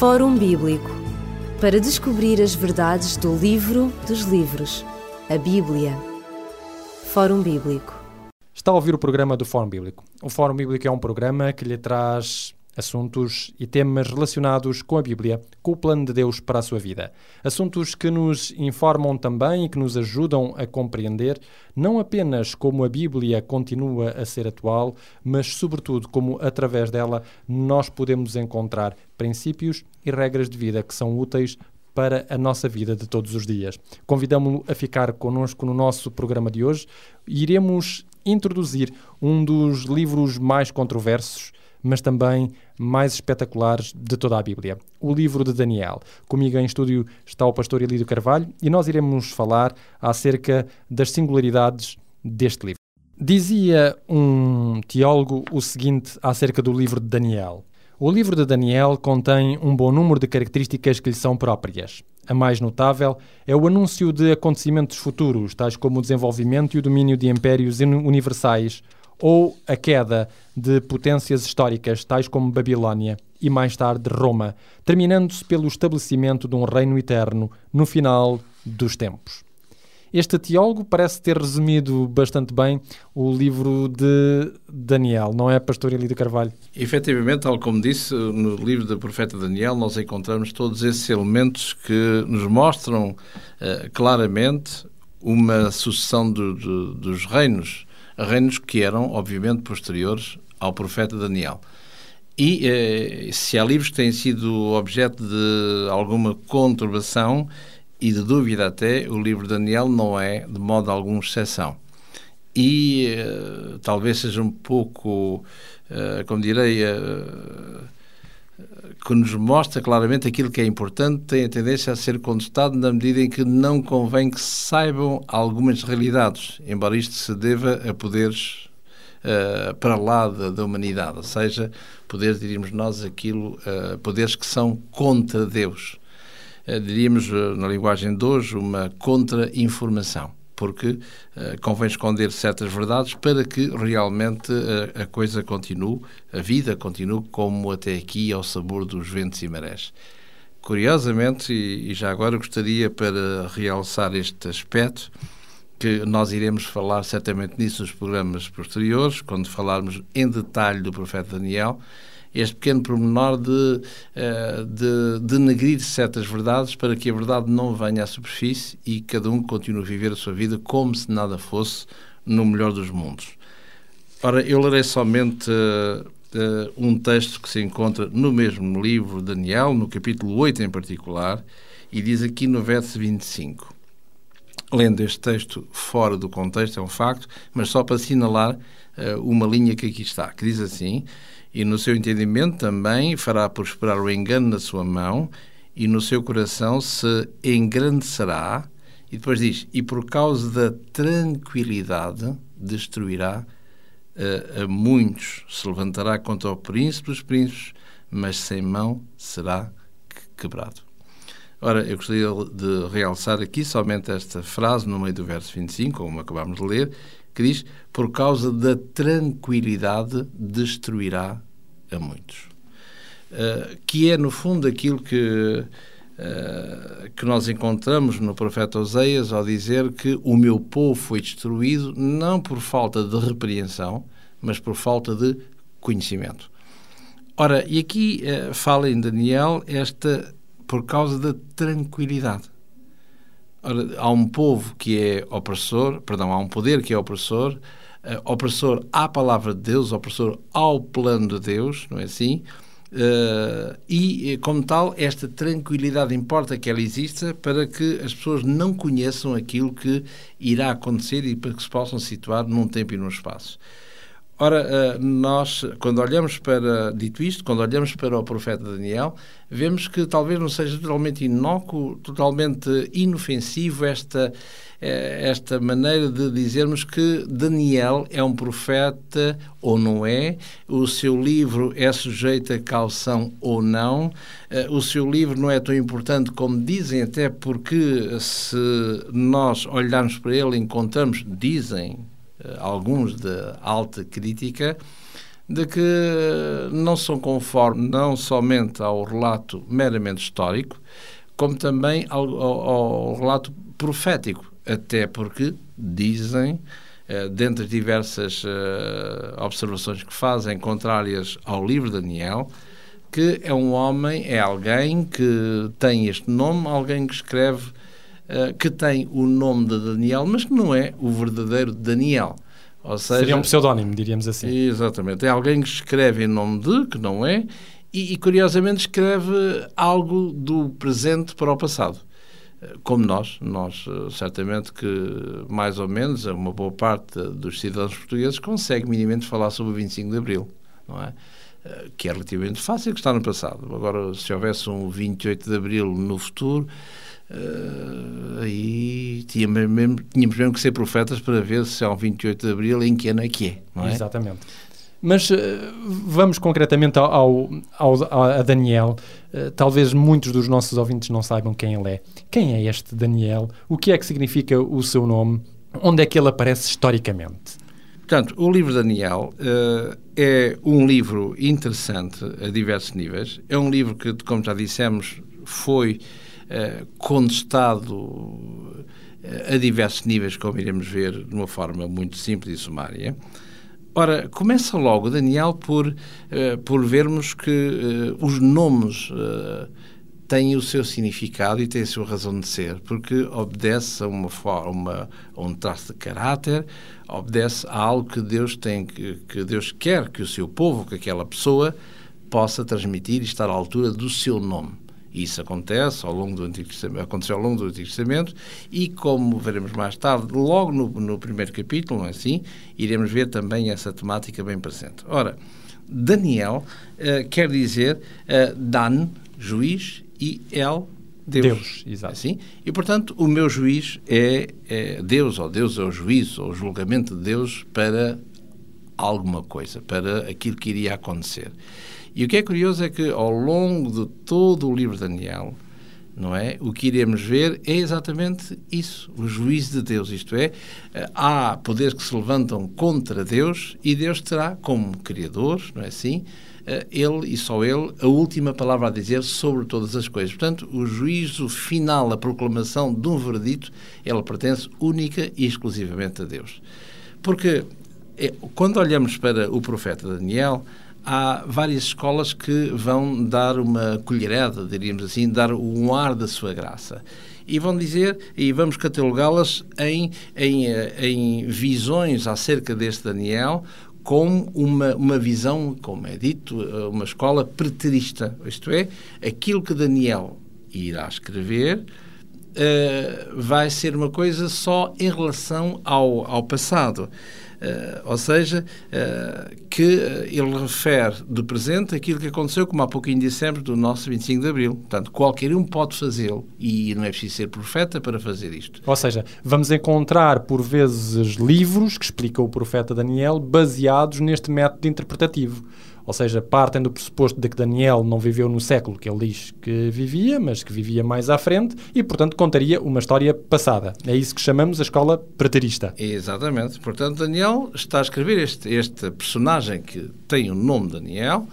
Fórum Bíblico para descobrir as verdades do livro dos livros, a Bíblia. Fórum Bíblico. Está a ouvir o programa do Fórum Bíblico. O Fórum Bíblico é um programa que lhe traz assuntos e temas relacionados com a Bíblia, com o plano de Deus para a sua vida. Assuntos que nos informam também e que nos ajudam a compreender não apenas como a Bíblia continua a ser atual, mas sobretudo como através dela nós podemos encontrar princípios e regras de vida que são úteis para a nossa vida de todos os dias. Convidamos-lo a ficar connosco no nosso programa de hoje iremos introduzir um dos livros mais controversos mas também mais espetaculares de toda a Bíblia, o livro de Daniel. Comigo em estúdio está o pastor Elídio Carvalho e nós iremos falar acerca das singularidades deste livro. Dizia um teólogo o seguinte acerca do livro de Daniel. O livro de Daniel contém um bom número de características que lhe são próprias. A mais notável é o anúncio de acontecimentos futuros, tais como o desenvolvimento e o domínio de impérios universais, ou a queda de potências históricas tais como Babilónia e mais tarde Roma, terminando-se pelo estabelecimento de um reino eterno no final dos tempos. Este teólogo parece ter resumido bastante bem o livro de Daniel, não é, Pastor Elídio Carvalho? Efetivamente, tal como disse, no livro do profeta Daniel nós encontramos todos esses elementos que nos mostram uh, claramente uma sucessão do, do, dos reinos reinos que eram, obviamente, posteriores ao profeta Daniel. E eh, se há livros que têm sido objeto de alguma conturbação e de dúvida até, o livro de Daniel não é, de modo algum, exceção. E eh, talvez seja um pouco, eh, como direi, eh, que nos mostra claramente aquilo que é importante, tem a tendência a ser contestado na medida em que não convém que saibam algumas realidades, embora isto se deva a poderes uh, para lá da, da, humanidade, ou seja, poderes, diríamos nós, aquilo, uh, poderes que são contra Deus. Uh, diríamos, na linguagem de hoje, uma contra-informação porque uh, convém esconder certas verdades para que realmente uh, a coisa continue, a vida continue como até aqui ao sabor dos ventos e marés. Curiosamente, e, e já agora gostaria para realçar este aspecto, que nós iremos falar certamente nisso nos programas posteriores, quando falarmos em detalhe do profeta Daniel, este pequeno pormenor de, eh, de denegrir certas verdades para que a verdade não venha à superfície e cada um continue a viver a sua vida como se nada fosse no melhor dos mundos. Ora, eu lerei somente uh, um texto que se encontra no mesmo livro, Daniel, no capítulo 8 em particular, e diz aqui no verso 25. Lendo este texto fora do contexto, é um facto, mas só para assinalar uh, uma linha que aqui está, que diz assim: e no seu entendimento também fará prosperar o engano na sua mão, e no seu coração se engrandecerá. E depois diz: e por causa da tranquilidade destruirá uh, a muitos, se levantará contra o príncipe dos príncipes, mas sem mão será quebrado. Ora, eu gostaria de realçar aqui somente esta frase no meio do verso 25, como acabámos de ler, que diz: Por causa da tranquilidade destruirá a muitos. Uh, que é, no fundo, aquilo que, uh, que nós encontramos no profeta Oseias ao dizer que o meu povo foi destruído não por falta de repreensão, mas por falta de conhecimento. Ora, e aqui uh, fala em Daniel esta por causa da tranquilidade. Ora, há um povo que é opressor, perdão, há um poder que é opressor, uh, opressor à palavra de Deus, opressor ao plano de Deus, não é assim? Uh, e, como tal, esta tranquilidade importa que ela exista para que as pessoas não conheçam aquilo que irá acontecer e para que se possam situar num tempo e num espaço. Ora, eh, nós, quando olhamos para, dito isto, quando olhamos para o profeta Daniel, vemos que talvez não seja totalmente inócuo, totalmente inofensivo esta, eh, esta maneira de dizermos que Daniel é um profeta ou não é, o seu livro é sujeito a calção ou não, eh, o seu livro não é tão importante como dizem, até porque se nós olharmos para ele encontramos, dizem, alguns de alta crítica, de que não são conformes não somente ao relato meramente histórico, como também ao, ao, ao relato profético, até porque dizem, eh, dentre diversas eh, observações que fazem contrárias ao livro de Daniel, que é um homem, é alguém que tem este nome, alguém que escreve, uh, que tem o nome de Daniel, mas que não é o verdadeiro Daniel. Ou seja, Seria um pseudónimo, diríamos assim. Exatamente. É alguém que escreve em nome de, que não é, e, e curiosamente escreve algo do presente para o passado eh, como nós, nós eh, certamente que mais ou menos uma boa parte dos cidadãos portugueses consegue minimamente falar sobre o 25 de Abril, não é? Eh, que é relativamente fácil, que está no passado. Agora, se houvesse um 28 de Abril no futuro, uh, aí tínhamos mesmo, tínhamos mesmo que ser profetas para ver se há um 28 de Abril em que ano é que é, não é? Exatamente. Mas uh, vamos concretamente ao, ao, a Daniel. Uh, talvez muitos dos nossos ouvintes não saibam quem ele é. Quem é este Daniel? O que é que significa o seu nome? Onde é que ele aparece historicamente? Portanto, o livro Daniel uh, é um livro interessante a diversos níveis. É um livro que, como já dissemos, foi uh, contestado uh, a diversos níveis, como iremos ver de uma forma muito simples e sumária. Ora, começa logo Daniel por, por vermos que os nomes têm o seu significado e têm a sua razão de ser, porque obedece a uma forma, a um traço de caráter, obedece a algo que Deus tem, que, que Deus quer que o seu povo, que aquela pessoa possa transmitir e estar à altura do seu nome. Isso acontece ao longo do Antigo Testamento, aconteceu ao longo do Antigo Testamento e, como veremos mais tarde, logo no, no primeiro capítulo, é assim? Iremos ver também essa temática bem presente. Ora, Daniel uh, quer dizer uh, Dan, juiz, e El, Deus. Deus, exato. Assim? E, portanto, o meu juiz é, é Deus, ou Deus é o juízo, ou o julgamento de Deus para alguma coisa, para aquilo que iria acontecer. E o que é curioso é que, ao longo de todo o livro de Daniel, não é? O que iremos ver é exatamente isso, o juízo de Deus, isto é, há poderes que se levantam contra Deus e Deus terá como criador, não é assim? Eh, ele e só ele a última palavra a dizer sobre todas as coisas. Portanto, o juízo final, a proclamação de um verdito, ela pertence única e exclusivamente a Deus. Porque eh, quando olhamos para o profeta Daniel, há várias escolas que vão dar uma colherada, diríamos assim, dar um ar da sua graça. E vão dizer, e vamos catalogá-las em, em, eh, em visões acerca deste Daniel, com uma, uma visão, como é dito, eh, uma escola preterista. Isto é, aquilo que Daniel irá escrever uh, vai ser uma coisa só em relação ao, ao passado. Uh, ou seja, uh, que ele refere do presente aquilo que aconteceu, como há pouquinho dissemos, do nosso 25 de Abril. Portanto, qualquer um pode fazê-lo e não é preciso ser profeta para fazer isto. Ou seja, vamos encontrar por vezes livros que explicam o profeta Daniel baseados neste método interpretativo. Ou seja, partem do pressuposto de que Daniel não viveu no século que ele diz que vivia, mas que vivia mais à frente e, portanto, contaria uma história passada. É isso que chamamos a escola preterista. Exatamente. Portanto, Daniel está a escrever este, este personagem que tem o nome Daniel,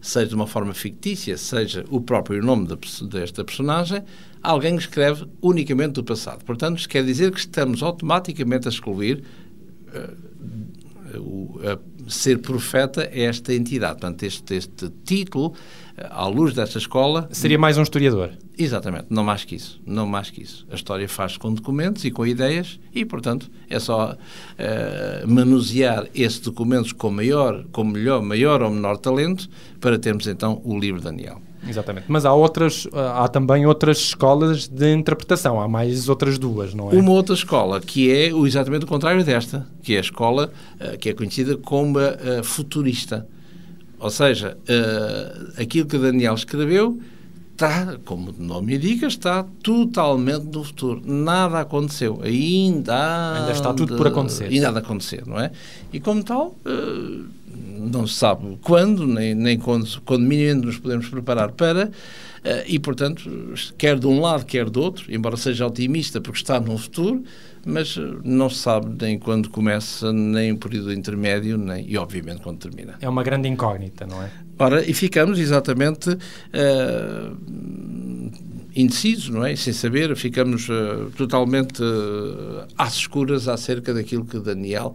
seja de uma forma fictícia, seja o próprio nome desta personagem, alguém escreve unicamente do passado. Portanto, isto quer dizer que estamos automaticamente a excluir uh, a ser profeta é esta entidade. Portanto, este, este título, eh, à luz desta escola... Seria mais um historiador. Exatamente, não mais que isso. Não mais que isso. A história faz com documentos e com ideias e, portanto, é só uh, manusear esses documentos com maior, com melhor, maior ou menor talento para termos, então, o livro de Daniel. Exatamente. Mas há outras, há também outras escolas de interpretação, há mais outras duas, não é? Uma outra escola que é exatamente o contrário desta, que é a escola uh, que é conhecida como uh, futurista. Ou seja, uh, aquilo que Daniel escreveu está, como o nome indica, está totalmente no futuro. Nada aconteceu. Ainda, ainda está tudo por acontecer. Ainda há de acontecer, não é? E como tal, não se sabe quando, nem, nem quando, quando minimamente nos podemos preparar para, Uh, e, portanto, quer de um lado, quer do outro, embora seja otimista porque está no futuro, mas não se sabe nem quando começa, nem o período intermédio, nem, e obviamente quando termina. É uma grande incógnita, não é? Ora, e ficamos exatamente uh, indecisos, não é? Sem saber, ficamos uh, totalmente uh, às escuras acerca daquilo que Daniel,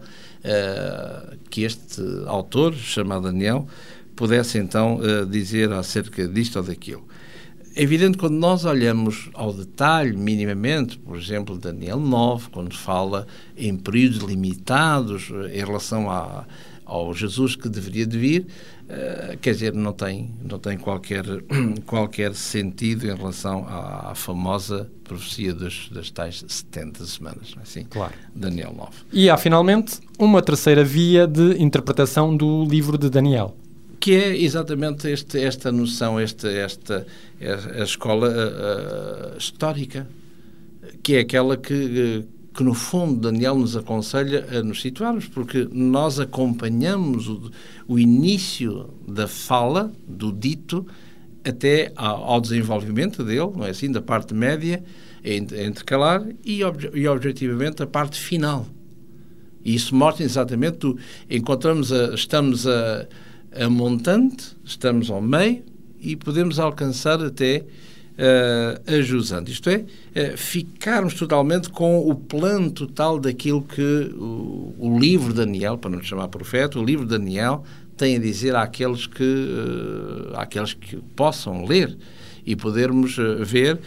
que este autor, chamado Daniel, pudesse então dizer acerca disto ou daquilo. É evidente quando nós olhamos ao detalhe, minimamente, por exemplo, Daniel 9, quando fala em períodos limitados em relação a, ao Jesus que deveria de vir, uh, quer dizer, não tem, não tem qualquer, qualquer sentido em relação à, à famosa profecia das, das tais 70 semanas, não é assim? Claro. Daniel 9. E há, finalmente, uma terceira via de interpretação do livro de Daniel que é exatamente este, esta noção, este, esta a escola uh, histórica, que é aquela que, que, no fundo, Daniel nos aconselha a nos situarmos, porque nós acompanhamos o, o início da fala, do dito, até ao, ao, desenvolvimento dele, não é assim, da parte média, intercalar, e, obje, e objetivamente a parte final. E isso mostra exatamente, encontramos, a, estamos a a montante, estamos ao meio e podemos alcançar até uh, a jusante. Isto é, uh, ficarmos totalmente com o plano total daquilo que o, o, livro Daniel, para não chamar profeta, o livro Daniel tem a dizer àqueles que, uh, àqueles que possam ler e podermos ver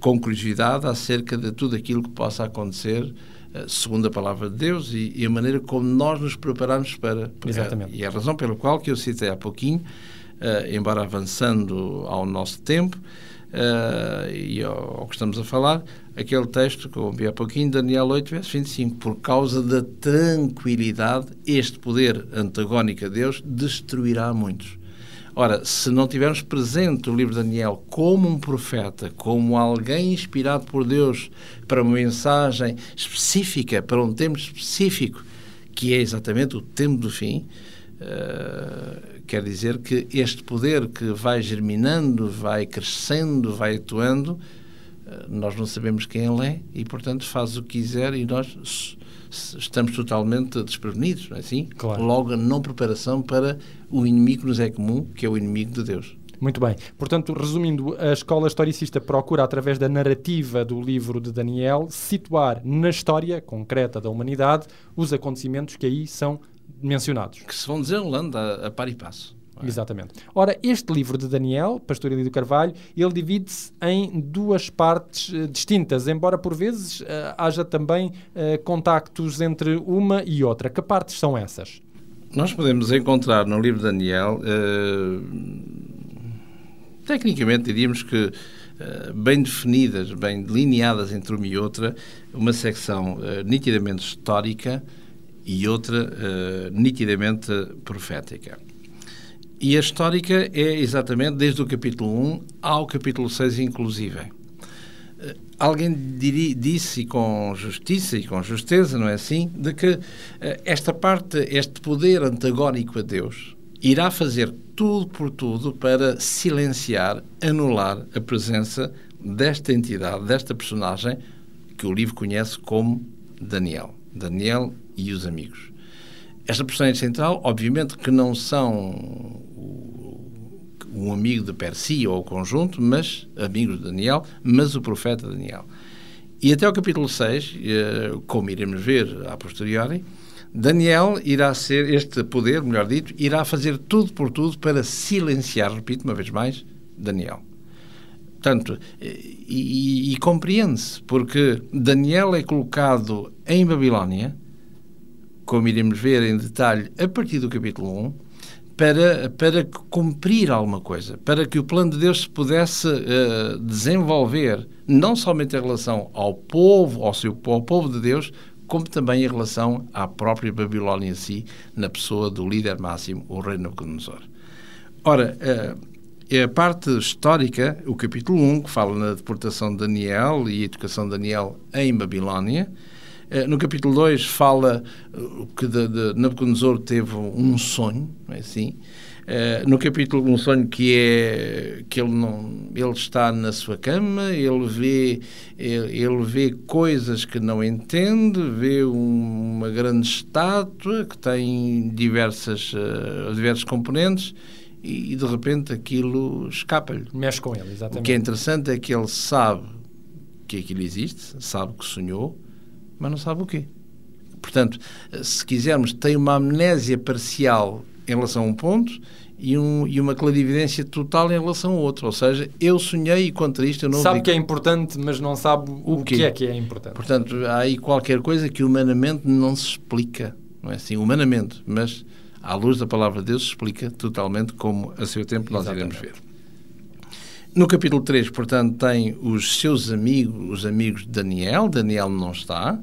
com curiosidade acerca de tudo aquilo que possa acontecer segundo a palavra de Deus e, e, a maneira como nós nos preparamos para. Exatamente. E é a razão pela qual que eu citei há pouquinho, uh, embora avançando ao nosso tempo uh, e ao, ao, que estamos a falar, aquele texto que eu ouvi há pouquinho, Daniel 8, verso 25. Por causa da tranquilidade, este poder antagónico a Deus destruirá muitos. Ora, se não tivermos presente o livro de Daniel como um profeta, como alguém inspirado por Deus para uma mensagem específica, para um tempo específico, que é exatamente o tempo do fim, uh, quer dizer que este poder que vai germinando, vai crescendo, vai atuando, uh, nós não sabemos quem ele é e, portanto, faz o que quiser e nós estamos totalmente desprevenidos, não é assim? Claro. Logo, a não preparação para o inimigo que nos é comum, que é o inimigo de Deus. Muito bem. Portanto, resumindo, a escola historicista procura, através da narrativa do livro de Daniel, situar na história concreta da humanidade os acontecimentos que aí são mencionados. Que se vão desenrolando a, a par e passo. É? Exatamente. Ora, este livro de Daniel, Pastor Elidio Carvalho, ele divide-se em duas partes uh, distintas, embora por vezes uh, haja também uh, contactos entre uma e outra. Que partes são essas? Nós podemos encontrar no livro de Daniel, tecnicamente diríamos que bem definidas, bem delineadas entre uma e outra, uma secção nitidamente histórica e outra nitidamente profética. E a histórica é exatamente desde o capítulo 1 ao capítulo 6, inclusive. Eh, alguém diri, disse com justiça e com justeza, não é assim, de que eh, esta parte, este poder antagónico a Deus, irá fazer tudo por tudo para silenciar, anular a presença desta entidade, desta personagem que o livro conhece como Daniel. Daniel e os amigos. Esta personagem central, obviamente que não são um amigo de per si ou o conjunto, mas amigos de Daniel, mas o profeta Daniel. E até o capítulo 6, eh, como iremos ver a posteriori, Daniel irá ser, este poder, melhor dito, irá fazer tudo por tudo para silenciar, repito uma vez mais, Daniel. Portanto, e, e, e compreende-se, porque Daniel é colocado em Babilónia, como iremos ver em detalhe a partir do capítulo 1, para, para cumprir alguma coisa, para que o plano de Deus se pudesse uh, desenvolver, não somente em relação ao povo, ao, seu, ao povo de Deus, como também em relação à própria Babilónia em si, na pessoa do líder máximo, o rei Nabucodonosor. Ora, uh, a parte histórica, o capítulo 1, que fala na deportação de Daniel e a educação de Daniel em Babilónia, no capítulo 2 fala uh, que de, de Nabucodonosor teve um sonho, não é assim? Uh, no capítulo um sonho que é que ele não ele está na sua cama ele vê ele, ele vê coisas que não entende vê um, uma grande estátua que tem diversas uh, diversos componentes e, e, de repente aquilo escapa-lhe mexe com ele exatamente o que é interessante é que ele sabe que aquilo existe sabe que sonhou mas não sabe o quê portanto se quisermos tem uma amnésia parcial em relação a um ponto e, um, e uma clarividência total em relação ao outro. Ou seja, eu sonhei e contra isto eu não Sabe vi... que é importante, mas não sabe o, o que é que é importante. Portanto, há aí qualquer coisa que humanamente não se explica. Não é assim, humanamente, mas à luz da palavra de Deus se explica totalmente como a seu tempo nós Exatamente. iremos ver. No capítulo 3, portanto, tem os seus amigos, os amigos de Daniel. Daniel não está,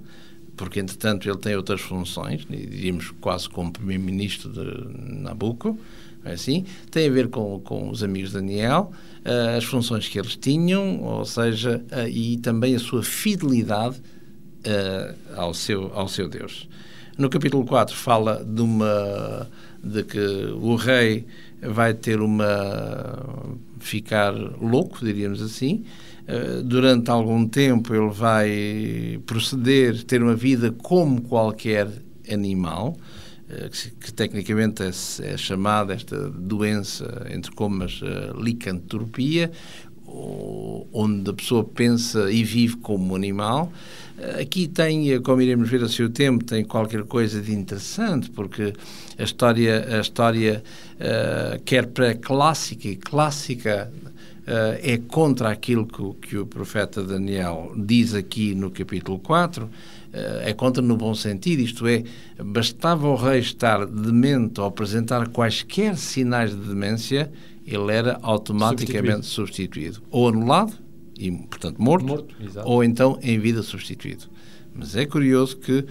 porque entretanto ele tem outras funções, diríamos quase como primeiro-ministro de Nabucco, é assim, tem a ver com, com os amigos de Daniel, uh, as funções que eles tinham, ou seja, uh, e também a sua fidelidade uh, ao, seu, ao seu Deus. No capítulo 4 fala de uma de que o rei vai ter uma ficar louco, diríamos assim, eh, durante algum tempo ele vai proceder, ter uma vida como qualquer animal, eh, que, que tecnicamente é, é, chamada esta doença, entre comas, eh, licantropia, onde a pessoa pensa e vive como animal. Aqui tem, como iremos ver a seu tempo, tem qualquer coisa de interessante, porque a história, a história uh, quer pré-clássica e clássica, uh, é contra aquilo que, que, o profeta Daniel diz aqui no capítulo 4, uh, eh, é contra no bom sentido, isto é, bastava o rei estar demente ou apresentar quaisquer sinais de demência, ele era automaticamente substituído. substituído. Ou anulado, e portanto morto, morto ou então em vida substituído. Mas é curioso que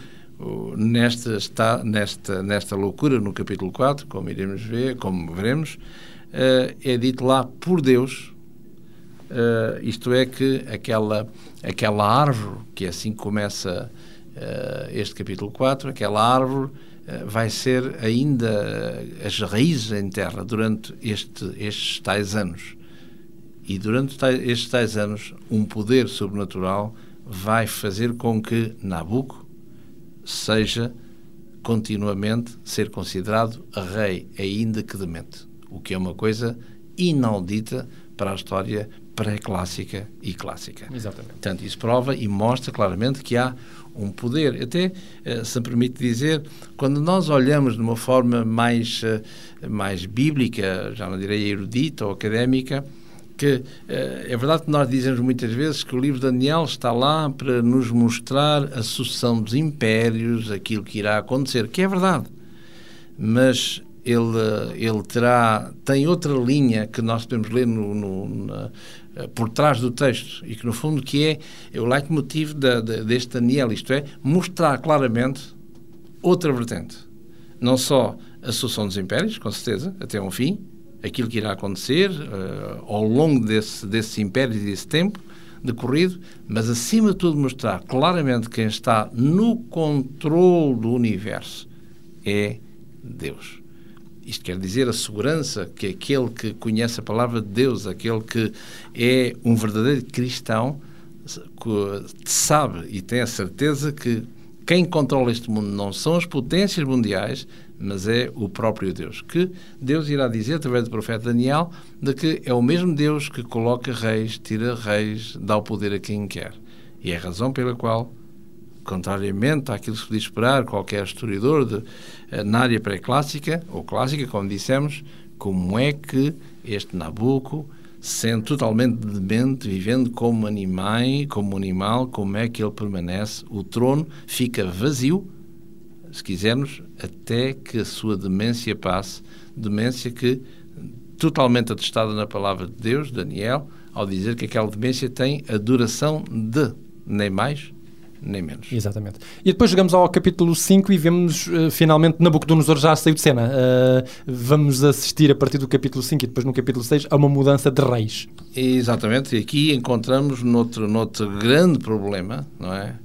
nesta, está, nesta, nesta loucura no capítulo 4, como iremos ver, como veremos, uh, é dito lá por Deus, Uh, isto é que aquela, aquela árvore, que assim começa uh, este capítulo 4, aquela árvore vai ser ainda as raízes em terra durante este, estes tais anos. E durante estes tais anos, um poder sobrenatural vai fazer com que Nabucco seja continuamente ser considerado rei, ainda que demente. O que é uma coisa inaudita para a história pré-clássica e clássica. Exatamente. Portanto, isso prova e mostra claramente que há um poder. Até, eh, se me permite dizer, quando nós olhamos de uma forma mais, eh, mais bíblica, já não direi erudita ou académica, que eh, é verdade que nós dizemos muitas vezes que o livro de Daniel está lá para nos mostrar a sucessão dos impérios, aquilo que irá acontecer, que é verdade. Mas ele, ele terá, tem outra linha que nós podemos ler no, no na, eh, por trás do texto e que no fundo que é, é o leitmotiv da, da, deste Daniel, isto é, mostrar claramente outra vertente. Não só a sucessão dos impérios, com certeza, até um fim, aquilo que irá acontecer uh, ao longo desse, desses impérios e desse tempo decorrido, mas acima de tudo mostrar claramente quem está no controle do universo é Deus. Isto quer dizer a segurança que aquele que conhece a palavra de Deus, aquele que é um verdadeiro cristão, sabe e tem a certeza que quem controla este mundo não são as potências mundiais, mas é o próprio Deus. Que Deus irá dizer, através do profeta Daniel, de que é o mesmo Deus que coloca reis, tira reis, dá o poder a quem quer. E é a razão pela qual contrariamente àquilo que se podia esperar qualquer historiador de, eh, na área pré-clássica, ou clássica, como dissemos, como é que este Nabucco, sendo totalmente demente, vivendo como animal, como animal, como é que ele permanece? O trono fica vazio, se quisermos, até que a sua demência passe, demência que totalmente atestada na palavra de Deus, Daniel, ao dizer que aquela demência tem a duração de nem mais nem menos. Exatamente. E depois chegamos ao capítulo 5 e vemos uh, finalmente Nabucodonosor já saiu de cena. Uh, vamos assistir a partir do capítulo 5 e depois no capítulo 6 a uma mudança de reis. Exatamente. E aqui encontramos noutro, noutro grande problema, não é?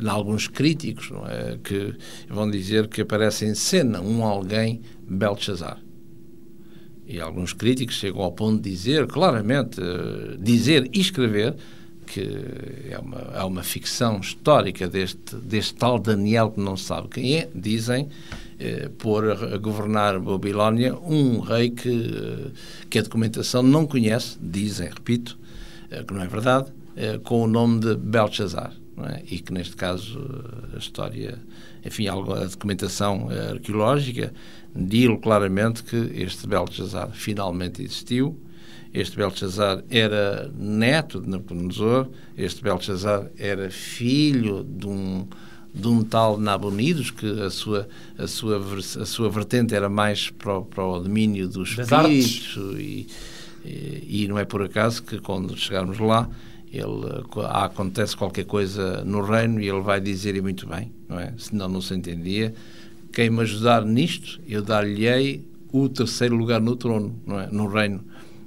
Em alguns críticos é, que vão dizer que aparece em cena um alguém Belshazzar. E alguns críticos chegam ao ponto de dizer, claramente, uh, dizer e escrever que é uma, é uma ficção histórica deste, deste tal Daniel que não sabe quem é, dizem, eh, pôr a, a, governar Babilónia um rei que, eh, que a documentação não conhece, dizem, repito, eh, que não é verdade, eh, com o nome de Belshazzar. É? E que neste caso a história, enfim, a documentação eh, arqueológica diz claramente que este Belshazzar finalmente existiu este Belshazzar era neto de Nabucodonosor, este Belshazzar era filho de um, de um tal Nabonidos, que a sua, a sua, a sua vertente era mais para o, para o domínio dos espíritos. E, e, e, não é por acaso que quando chegarmos lá, ele, acontece qualquer coisa no reino e ele vai dizer, e muito bem, não é? Senão não se entendia. Quem me ajudar nisto, eu dar-lhe-ei o terceiro lugar no trono, não é? no reino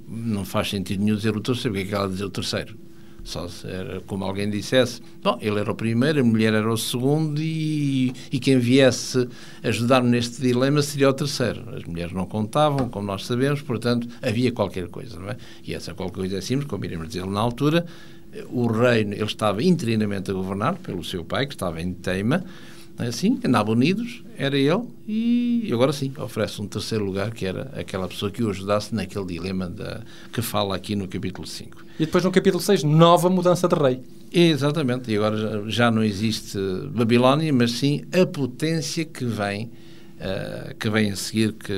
não faz sentido nenhum dizer o terceiro, porque é que ela dizer o terceiro? Só era como alguém dissesse, bom, ele era o primeiro, a mulher era o segundo e, e quem viesse ajudar-me neste dilema seria o terceiro. As mulheres não contavam, como nós sabemos, portanto, havia qualquer coisa, não é? E essa qualquer coisa é simples, como iremos dizer na altura, o reino, ele estava interinamente a governar pelo seu pai, que estava em teima, assim, andava unidos, era ele, e agora sim, oferece um terceiro lugar, que era aquela pessoa que o ajudasse naquele dilema da, que fala aqui no capítulo 5. E depois no capítulo 6, nova mudança de rei. Exatamente, e agora já não existe Babilónia, mas sim a potência que vem, uh, que vem a seguir, que,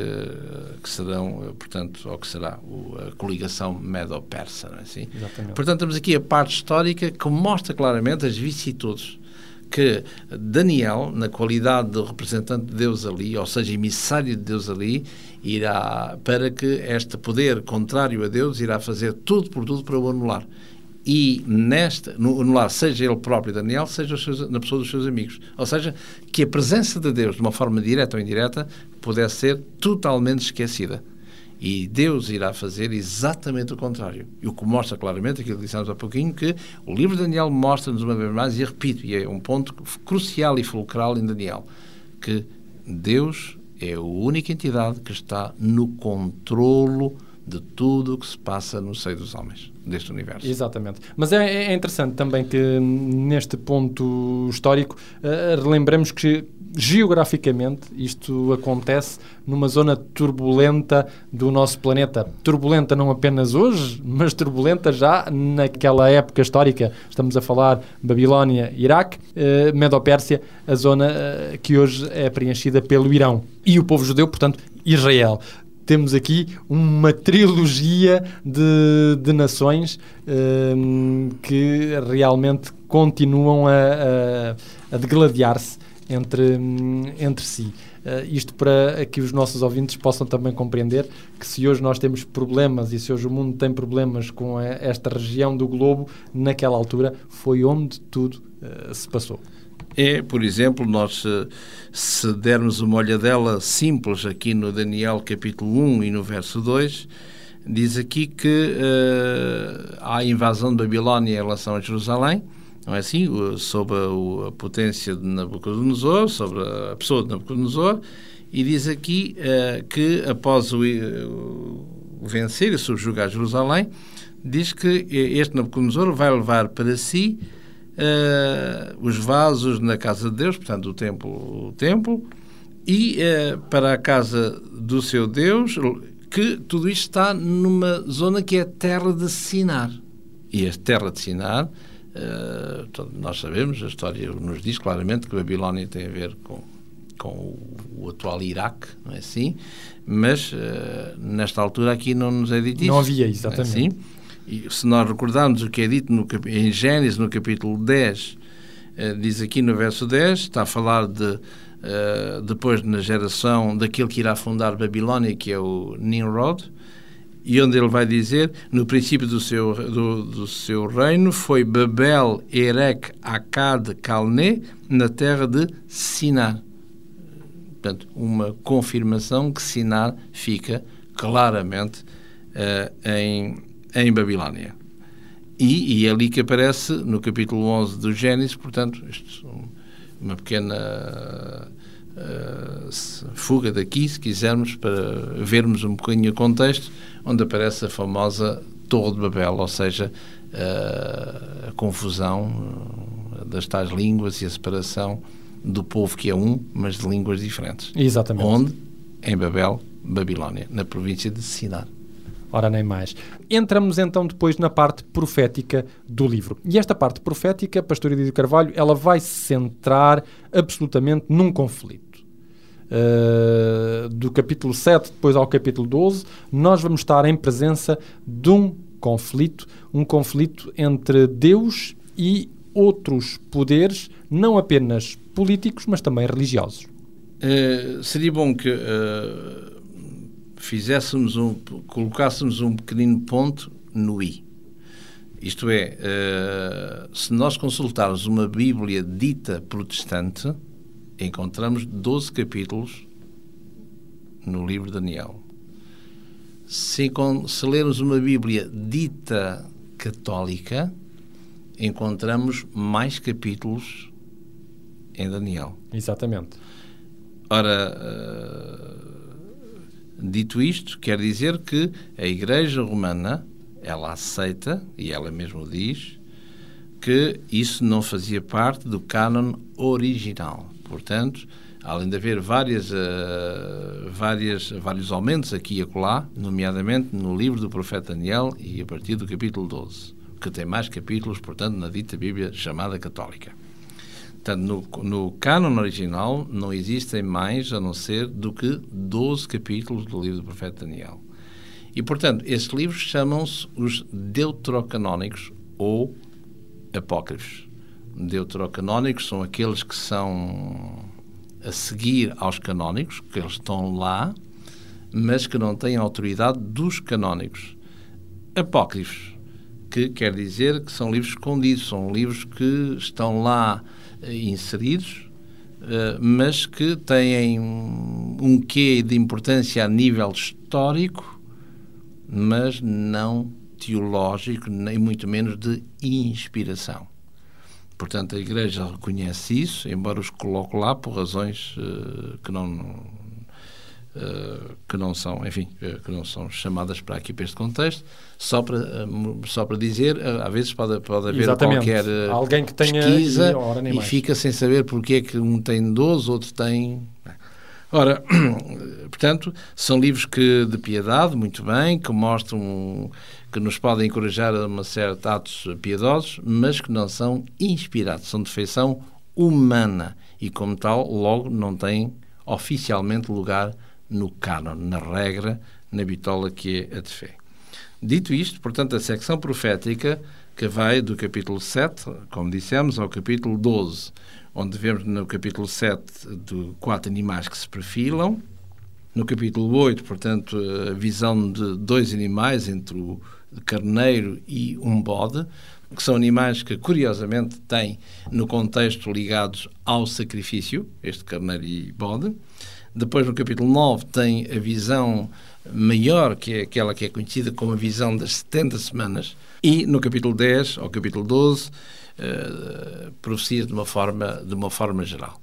que serão, portanto, ou que será o, a coligação Medo-Persa, não é assim? Exatamente. Portanto, temos aqui a parte histórica que mostra claramente as vicissitudes que Daniel, na qualidade de representante de Deus ali, ou seja, emissário de Deus ali, irá, para que este poder contrário a Deus, irá fazer tudo por tudo para o anular. E nesta, no anular, seja ele próprio Daniel, seja seus, na pessoa dos seus amigos. Ou seja, que a presença de Deus, de uma forma direta ou indireta, pudesse ser totalmente esquecida. E Deus irá fazer exatamente o contrário. E o que mostra claramente, aquilo que dissemos há pouquinho, que o livro de Daniel mostra-nos uma vez mais, e repito, e é um ponto crucial e fulcral em Daniel, que Deus é a única entidade que está no controlo de tudo o que se passa no seio dos homens, deste universo. Exatamente. Mas é, é interessante também que neste ponto histórico uh, relembramos que geograficamente isto acontece numa zona turbulenta do nosso planeta. Turbulenta não apenas hoje, mas turbulenta já naquela época histórica. Estamos a falar Babilónia, Iraque, uh, Medo-Pérsia, a zona uh, que hoje é preenchida pelo Irão. E o povo judeu, portanto, Israel temos aqui uma trilogia de, de nações um, que realmente continuam a, a, a degladiar-se entre, entre si. Uh, isto para que os nossos ouvintes possam também compreender que se hoje nós temos problemas e se hoje o mundo tem problemas com a, esta região do globo, naquela altura foi onde tudo uh, se passou é, por exemplo, nós se dermos uma olhadela simples aqui no Daniel capítulo 1 e no verso 2, diz aqui que uh, há a invasão de Babilónia em relação a Jerusalém, não é assim? Sob a, a potência de Nabucodonosor, sobre a pessoa de Nabucodonosor, e diz aqui uh, que após o, o vencer e subjugar Jerusalém, diz que este Nabucodonosor vai levar para si uh, os vasos na casa de Deus, portanto, o templo, o templo e uh, para a casa do seu Deus, que tudo isto está numa zona que é a terra de Sinar. E a terra de Sinar, uh, nós sabemos, a história nos diz claramente que a Babilónia tem a ver com, com o, o atual Iraque, não é assim? Mas uh, nesta altura aqui não nos é dito isso. Não havia, exatamente. É assim? E se nós recordarmos o que é dito no, em Gênesis, no capítulo 10, eh, diz aqui no verso 10, está a falar de Uh, depois na geração daquele que irá fundar Babilónia, que é o Nimrod, e onde ele vai dizer, no princípio do seu, do, do seu reino, foi Babel, Erech, Akkad, Calné, na terra de Sinar. Portanto, uma confirmação que Sinar fica claramente uh, em em Babilónia. E, e é ali que aparece no capítulo 11 do Gênesis, portanto, isto, uma pequena uh, fuga daqui, se quisermos, para vermos um bocadinho o contexto, onde aparece a famosa Torre de Babel, ou seja, uh, a confusão das tais línguas e a separação do povo que é um, mas de línguas diferentes. Exatamente. Onde? Em Babel, Babilónia, na província de Sinar. Ora, nem mais. Entramos então depois na parte profética do livro. E esta parte profética, Pastor Edith Carvalho, ela vai se centrar absolutamente num conflito. Uh, do capítulo 7 depois ao capítulo 12, nós vamos estar em presença de um conflito, um conflito entre Deus e outros poderes, não apenas políticos, mas também religiosos. Uh, seria bom que uh, fizéssemos um, colocássemos um pequenino ponto no i. Isto é, uh, se nós consultarmos uma Bíblia dita protestante, encontramos 12 capítulos no livro de Daniel. Se, se lermos uma Bíblia dita católica, encontramos mais capítulos em Daniel. Exatamente. Ora, uh, dito isto, quer dizer que a Igreja Romana ela aceita, e ela mesmo diz, que isso não fazia parte do cânon original. Portanto, além de haver várias, uh, várias, vários aumentos aqui e acolá, nomeadamente no livro do profeta Daniel e a partir do capítulo 12 que tem mais capítulos, portanto, na dita Bíblia chamada católica. Portanto, no, no cânon original não existem mais a não ser do que 12 capítulos do livro do profeta Daniel. E, portanto, esses livros chamam-se os deuterocanónicos ou apócrifos. Deuterocanónicos são aqueles que são a seguir aos canónicos, que eles estão lá, mas que não têm a autoridade dos canónicos. Apócrifos que quer dizer que são livros escondidos, são livros que estão lá inseridos, eh, mas que têm um quê de importância a nível histórico, mas não teológico, nem muito menos de inspiração. Portanto, a Igreja reconhece isso, embora os coloque lá por razões uh, que não que não são, enfim, uh, que não são chamadas para aqui para este contexto, só para, uh, só para dizer, às vezes pode, pode haver Exatamente. qualquer Alguém que tenha pesquisa e, e fica sem saber porque é que um tem 12, outro tem... Ora, portanto, são livros que de piedade, muito bem, que mostram, que nos podem encorajar a uma certa atos piedosos, mas que não são inspirados, são de feição humana e, como tal, logo não têm oficialmente lugar no cânon, na regra, na bitola que é a de fé. Dito isto, portanto, a secção profética que vai do capítulo 7, como dissemos, ao capítulo 12, onde vemos no capítulo 7 de quatro animais que se perfilam, no capítulo 8, portanto, a visão de dois animais, entre o carneiro e um bode, que são animais que, curiosamente, têm no contexto ligados ao sacrifício, este carneiro e bode. Depois, no capítulo 9, tem a visão maior, que é aquela que é conhecida como a visão das 70 semanas. E no capítulo 10 ao capítulo 12, uh, eh, profecia de uma forma, de uma forma geral.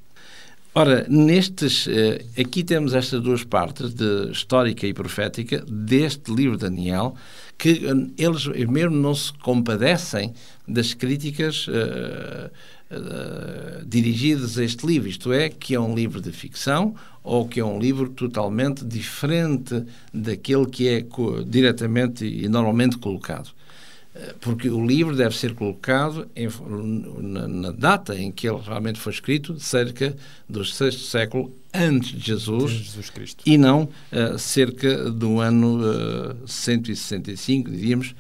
Ora, nestes, uh, aqui temos estas duas partes, de histórica e profética, deste livro de Daniel, que uh, eles mesmo não se compadecem das críticas uh, dirigidas a este livro, isto é, que é um livro de ficção ou que é um livro totalmente diferente daquele que é diretamente e normalmente colocado. Eh, porque o livro deve ser colocado em, na, na, data em que ele realmente foi escrito, cerca do sexto século antes de Jesus, Jesus e não uh, cerca do ano uh, 165, diríamos,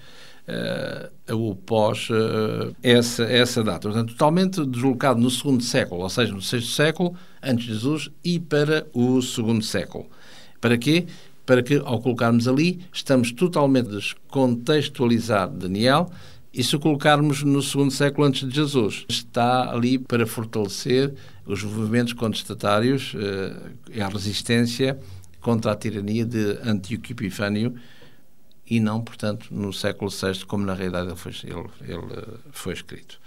uh, o pós uh, essa, essa data. Portanto, totalmente deslocado no segundo século, ou seja, no sexto século, antes de Jesus, e para o segundo século. Para quê? Para que, ao colocarmos ali, estamos totalmente descontextualizar Daniel, e se o colocarmos no segundo século antes de Jesus, está ali para fortalecer os movimentos contestatários uh, a resistência contra a tirania de Antíoco Epifânio, e não, portanto, no século VI, como na realidade ele foi, ele, ele foi escrito.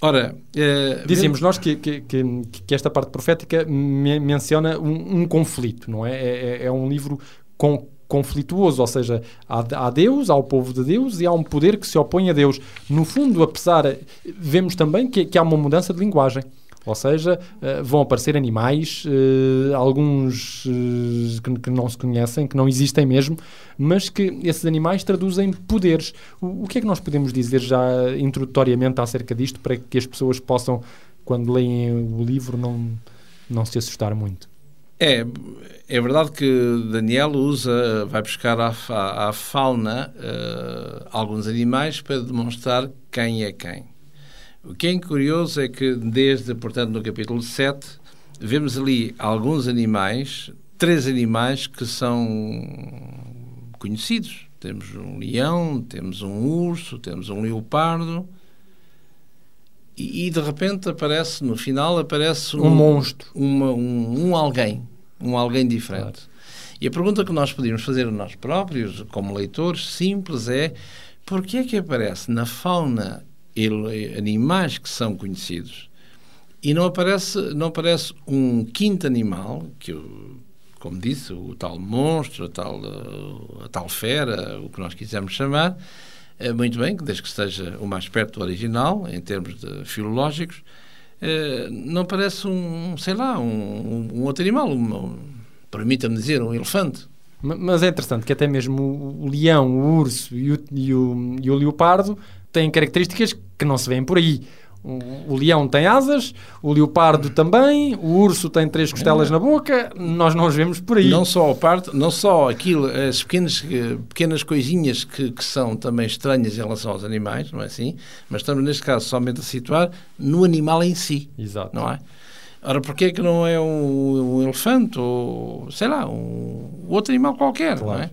Ora, eh, dizemos nós que, que, que, esta parte profética me, menciona um, um, conflito, não é? É, é, é um livro com, conflituoso, ou seja, há, há, Deus, há o povo de Deus e há um poder que se opõe a Deus. No fundo, apesar, vemos também que, que há uma mudança de linguagem. Ou seja, uh, vão aparecer animais, uh, alguns uh, que, não se conhecem, que não existem mesmo, mas que esses animais traduzem poderes. O, que é que nós podemos dizer já introdutoriamente acerca disto para que as pessoas possam, quando leem o livro, não, não se assustar muito? É, é verdade que Daniel usa, vai buscar à, à, à fauna alguns animais para demonstrar quem é quem. O que é curioso é que, desde, portanto, no capítulo 7, vemos ali alguns animais, três animais que são conhecidos. Temos um leão, temos um urso, temos um leopardo. E, e de repente aparece, no final, aparece um, um monstro. Uma, um, um, alguém. Um alguém diferente. Claro. E a pergunta que nós podíamos fazer a nós próprios, como leitores, simples, é por que é que aparece na fauna ele, animais que são conhecidos. E não aparece, não aparece um quinto animal, que como disse, o tal monstro, a tal, a tal fera, o que nós quisermos chamar, é muito bem, desde que esteja o mais perto do original, em termos filológicos, é, não parece um, sei lá, um, um outro animal, um permita-me dizer, um elefante. Mas é interessante que até mesmo o leão, o urso e o, e o, e o leopardo têm características que não se vêem por aí. O, o leão tem asas, o leopardo também, o urso tem três costelas na boca, nós não os vemos por aí. Não só, a parte, não só aquilo, as pequenas, pequenas coisinhas que, que são também estranhas em relação aos animais, não é assim? Mas estamos, neste caso, somente a situar no animal em si. Exato. Não é? Ora, porquê é que não é um, um, elefante ou, sei lá, um outro animal qualquer, claro. não é?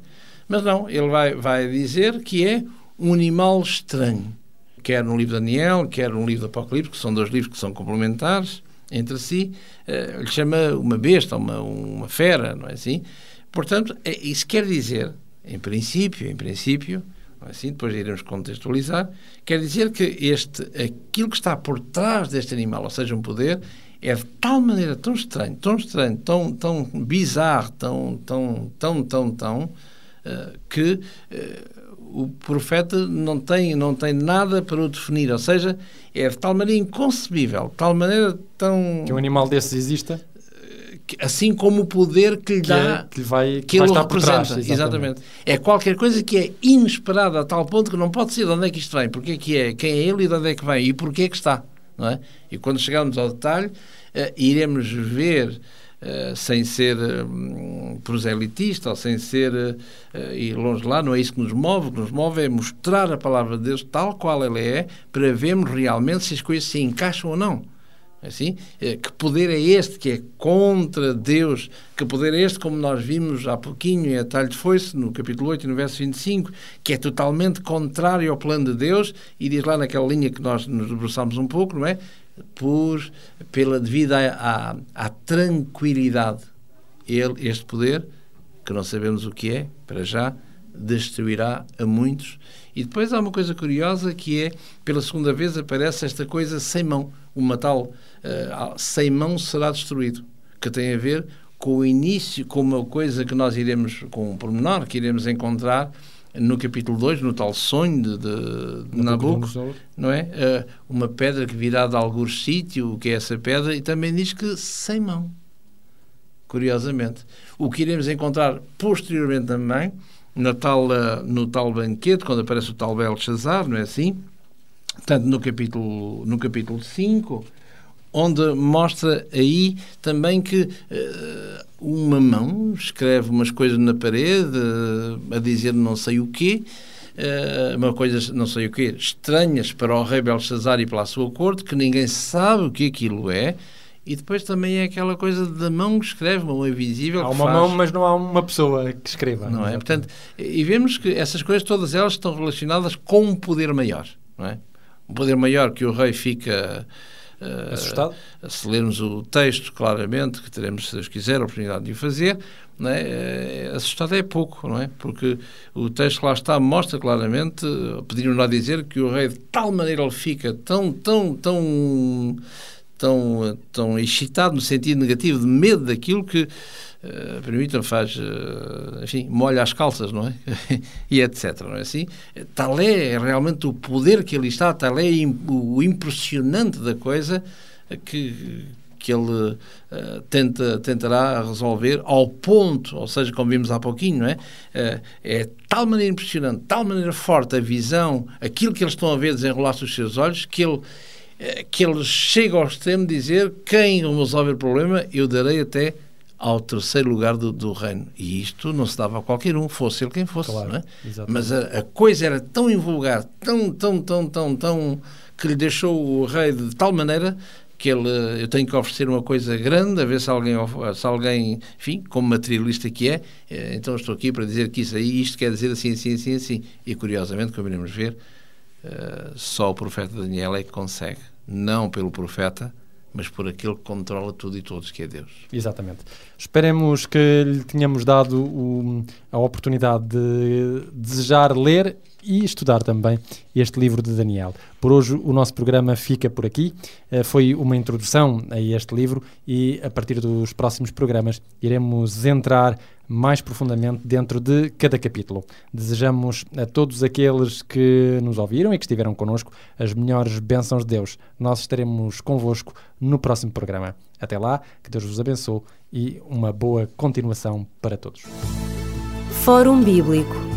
Mas não, ele vai, vai dizer que é um animal estranho. Quer no livro de Daniel, quer no livro do Apocalipse, que são dois livros que são complementares entre si, uh, lhe chama uma besta, uma, uma fera, não é assim? Portanto, é, isso quer dizer, em princípio, em princípio, não é assim? depois iremos contextualizar, quer dizer que este, aquilo que está por trás deste animal, ou seja, um poder, é de tal maneira tão estranho, tão estranho, tão, tão bizarro, tão, tão, tão, tão, tão, uh, que uh, o profeta não tem, não tem nada para o definir, ou seja, é de tal maneira inconcebível, de tal maneira tão... Que um animal desses exista? Assim como o poder que lhe que dá, é, que, vai, que, que ele representa. Trás, exatamente. exatamente. É qualquer coisa que é inesperada a tal ponto que não pode ser de onde é que isto vem, porque é que é, quem é ele e de onde é que vem e porquê é que está. Não é? E quando chegarmos ao detalhe, uh, iremos ver Uh, sem ser um, proselitista ou sem ser uh, ir longe lá, não é isso que nos move. O que nos move é mostrar a palavra de Deus tal qual ela é, para vermos realmente se as coisas se encaixam ou não. Assim, uh, que poder é este que é contra Deus? Que poder é este, como nós vimos há pouquinho em Atalho de Foice, no capítulo 8 e no verso 25, que é totalmente contrário ao plano de Deus e diz lá naquela linha que nós nos debruçamos um pouco, não é? Por, pela devido à, à, tranquilidade. Ele, este poder, que não sabemos o que é, para já, destruirá a muitos. E depois há uma coisa curiosa que é, pela segunda vez aparece esta coisa sem mão, uma tal uh, sem mão será destruído, que tem a ver com o início, com uma coisa que nós iremos, com um pormenor que iremos encontrar no capítulo 2, no tal sonho de, de, de Nabucco, não é? Uh, uma pedra que virá de algum sítio, o que é essa pedra, e também diz que sem mão. Curiosamente. O que iremos encontrar posteriormente também, na tal, uh, no tal banquete, quando aparece o tal Belshazzar, não é assim? Tanto no capítulo, no capítulo 5, onde mostra aí também que uh, uma mão escreve umas coisas na parede uh, a dizer não sei o quê, uh, uma coisa não sei o quê, estranhas para o rei Belshazzar e para a sua corte, que ninguém sabe o que aquilo é, e depois também é aquela coisa da mão que escreve, uma mão invisível. Há uma faz... mão, mas não há uma pessoa que escreva. Não é? Portanto, e vemos que essas coisas, todas elas estão relacionadas com um poder maior. Não é? Um poder maior que o rei fica Assustado? se lermos o texto claramente, que teremos, se Deus quiser, a oportunidade de o fazer, não é? assustado é pouco, não é? Porque o texto que lá está mostra claramente, pediram-nos a dizer que o rei de tal maneira ele fica tão, tão, tão tão, tão excitado no sentido negativo de medo daquilo que uh, permitam faz uh, enfim molha as calças não é e etc não é assim tal é realmente o poder que ele está tal é o impressionante da coisa que que ele uh, tenta, tentará resolver ao ponto, ou seja, como vimos há pouquinho, não é? Uh, é tal maneira impressionante, tal maneira forte a visão, aquilo que eles estão a ver desenrolar-se os seus olhos, que ele eh, que ele chega ao extremo de dizer quem resolver o problema eu darei até ao terceiro lugar do, do, reino. E isto não se dava a qualquer um, fosse ele quem fosse. Claro, é? Mas a, a, coisa era tão invulgar, tão, tão, tão, tão, tão, que lhe deixou o rei de tal maneira que ele, eu tenho que oferecer uma coisa grande, a ver se alguém, se alguém, enfim, como materialista que é, eh, então estou aqui para dizer que isso aí, isto quer dizer assim, assim, assim, assim. E curiosamente, como iremos ver, eh, só o profeta Daniel é que consegue. Não pelo profeta, mas por aquele que controla tudo e todos, que é Deus. Exatamente. Esperemos que lhe tenhamos dado o, a oportunidade de desejar ler e estudar também este livro de Daniel. Por hoje o nosso programa fica por aqui. Eh, foi uma introdução a este livro e a partir dos próximos programas iremos entrar mais profundamente dentro de cada capítulo. Desejamos a todos aqueles que nos ouviram e que estiveram connosco as melhores bênçãos de Deus. Nós estaremos convosco no próximo programa. Até lá, que Deus vos abençoe e uma boa continuação para todos. Fórum Bíblico